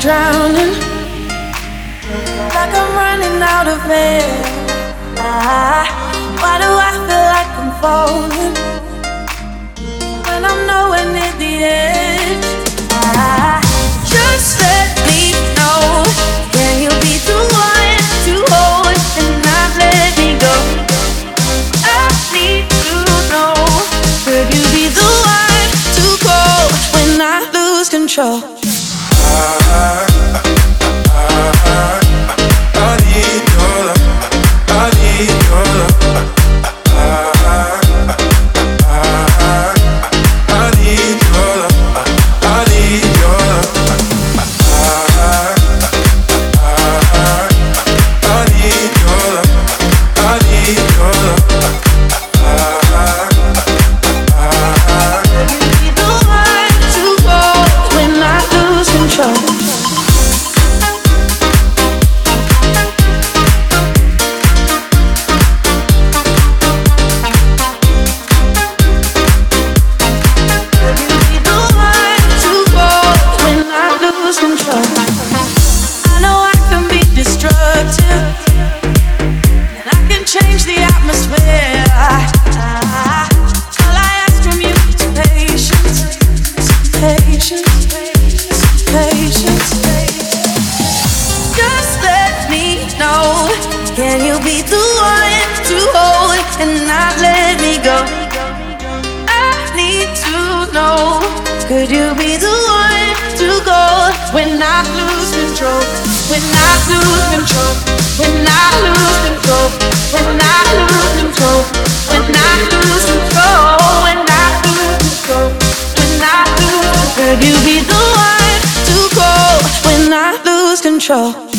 Drowning, like I'm running out of air. Ah, why do I feel like I'm falling when I'm nowhere near the edge? Ah, just let me know. Can you be the one to hold and not let me go? I need to know. Could you be the one to call when I lose control? Can you be the one to hold and not let me go? I need to know. Could you be the one to go when I lose control? When I lose control? When I lose control? When I lose control? When I lose control? When I lose control? When I lose Could you be the one to go when I lose control?